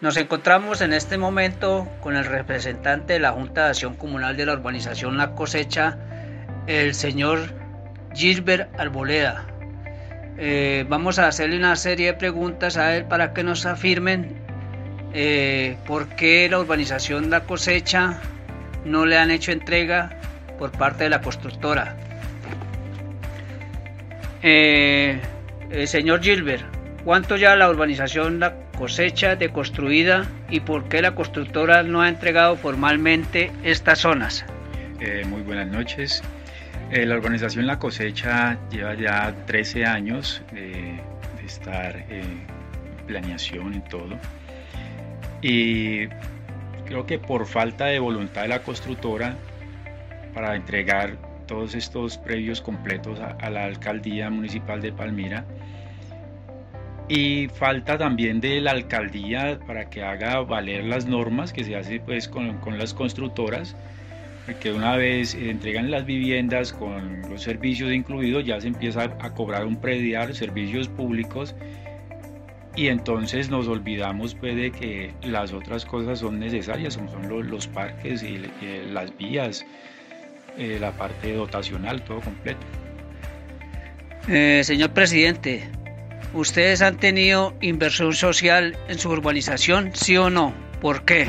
Nos encontramos en este momento con el representante de la Junta de Acción Comunal de la Urbanización La Cosecha, el señor Gilbert Arboleda. Eh, vamos a hacerle una serie de preguntas a él para que nos afirmen eh, por qué la urbanización La Cosecha no le han hecho entrega por parte de la constructora. Eh, señor Gilbert, ¿cuánto ya la urbanización La Cosecha de construida y por qué la constructora no ha entregado formalmente estas zonas? muy buenas noches. Eh, la urbanización La Cosecha lleva ya 13 años de, estar en planeación y todo. Y creo que por falta de voluntad de la constructora para entregar todos estos previos completos a, la alcaldía municipal de Palmira y falta también de la alcaldía para que haga valer las normas que se hace pues con, con las constructoras que una vez entregan las viviendas con los servicios incluidos ya se empieza a cobrar un predial, servicios públicos y entonces nos olvidamos pues, de que las otras cosas son necesarias, como son los, parques y, las vías, eh, la parte dotacional, todo completo. Eh, señor presidente, ¿ustedes han tenido inversión social en su urbanización, sí o no? ¿Por qué?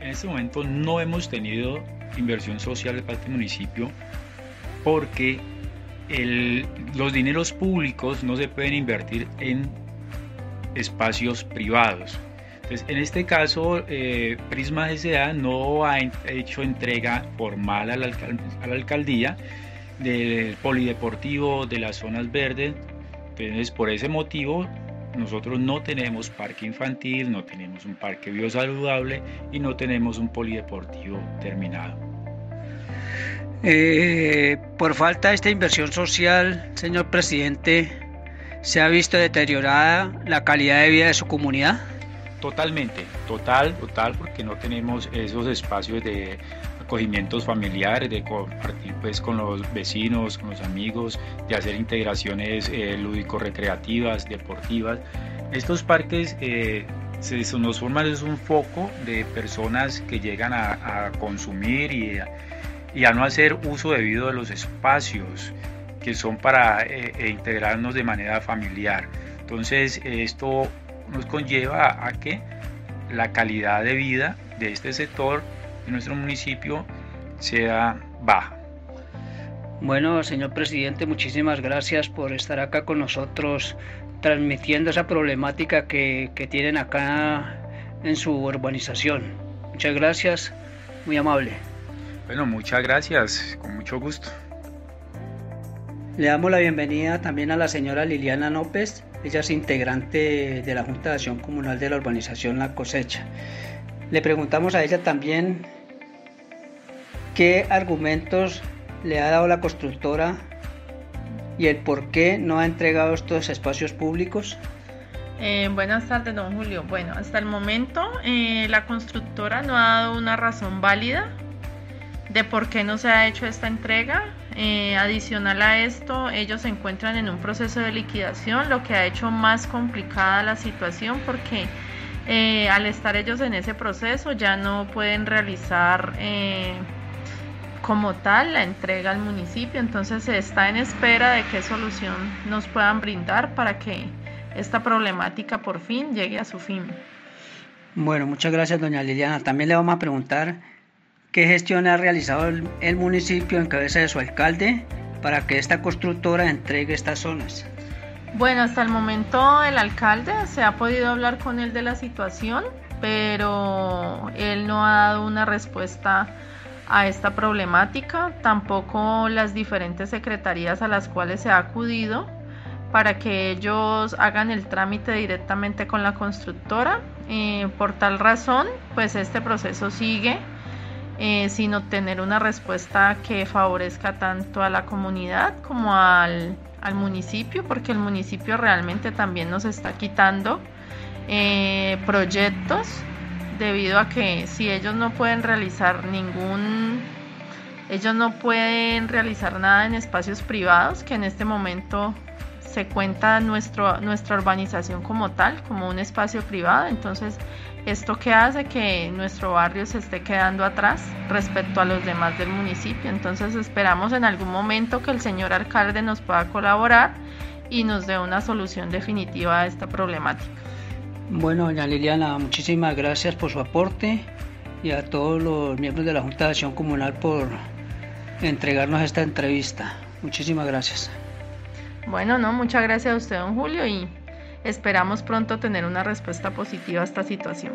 En este momento no hemos tenido inversión social de parte del municipio porque los dineros públicos no se pueden invertir en espacios privados. Entonces, en este caso, eh, Prisma S.A. no ha hecho entrega formal a la, a la alcaldía del polideportivo de las zonas verdes. Entonces, por ese motivo, nosotros no tenemos parque infantil, no tenemos un parque biosaludable y no tenemos un polideportivo terminado. Eh, por falta de esta inversión social, señor presidente, ¿se ha visto deteriorada la calidad de vida de su comunidad? Totalmente, total, total, porque no tenemos esos espacios de acogimientos familiares, de compartir pues con los vecinos, con los amigos, de hacer integraciones eh, lúdico-recreativas, deportivas. Estos parques eh, se nos forman es un foco de personas que llegan a, consumir y y a no hacer uso debido de los espacios que son para eh, eh, integrarnos de manera familiar. Entonces esto nos conlleva a que la calidad de vida de este sector de nuestro municipio sea baja. Bueno, señor presidente, muchísimas gracias por estar acá con nosotros transmitiendo esa problemática que, que tienen acá en su urbanización. Muchas gracias, muy amable. Bueno, muchas gracias, con mucho gusto. Le damos la bienvenida también a la señora Liliana López, ella es integrante de la Junta de Acción Comunal de la Urbanización La Cosecha. Le preguntamos a ella también qué argumentos le ha dado la constructora y el por qué no ha entregado estos espacios públicos. Eh, buenas tardes, don Julio. Bueno, hasta el momento eh, la constructora no ha dado una razón válida de por qué no se ha hecho esta entrega. Eh, adicional a esto, ellos se encuentran en un proceso de liquidación, lo que ha hecho más complicada la situación porque eh, al estar ellos en ese proceso ya no pueden realizar eh, como tal la entrega al municipio. Entonces se está en espera de qué solución nos puedan brindar para que esta problemática por fin llegue a su fin. Bueno, muchas gracias doña Liliana. También le vamos a preguntar ¿Qué gestión ha realizado el, municipio en cabeza de su alcalde para que esta constructora entregue estas zonas? Bueno, hasta el momento el alcalde se ha podido hablar con él de la situación, pero él no ha dado una respuesta a esta problemática, tampoco las diferentes secretarías a las cuales se ha acudido para que ellos hagan el trámite directamente con la constructora. Eh, por tal razón, pues este proceso sigue eh, sin obtener una respuesta que favorezca tanto a la comunidad como al, municipio, porque el municipio realmente también nos está quitando eh, proyectos debido a que si ellos no pueden realizar ningún ellos no pueden realizar nada en espacios privados que en este momento se cuenta nuestro, nuestra urbanización como tal, como un espacio privado. Entonces, esto que hace que nuestro barrio se esté quedando atrás respecto a los demás del municipio. Entonces, esperamos en algún momento que el señor alcalde nos pueda colaborar y nos dé una solución definitiva a esta problemática. Bueno, doña Liliana, muchísimas gracias por su aporte y a todos los miembros de la Junta de Acción Comunal por entregarnos esta entrevista. Muchísimas gracias. Bueno, no, muchas gracias a usted, don Julio, y esperamos pronto tener una respuesta positiva a esta situación.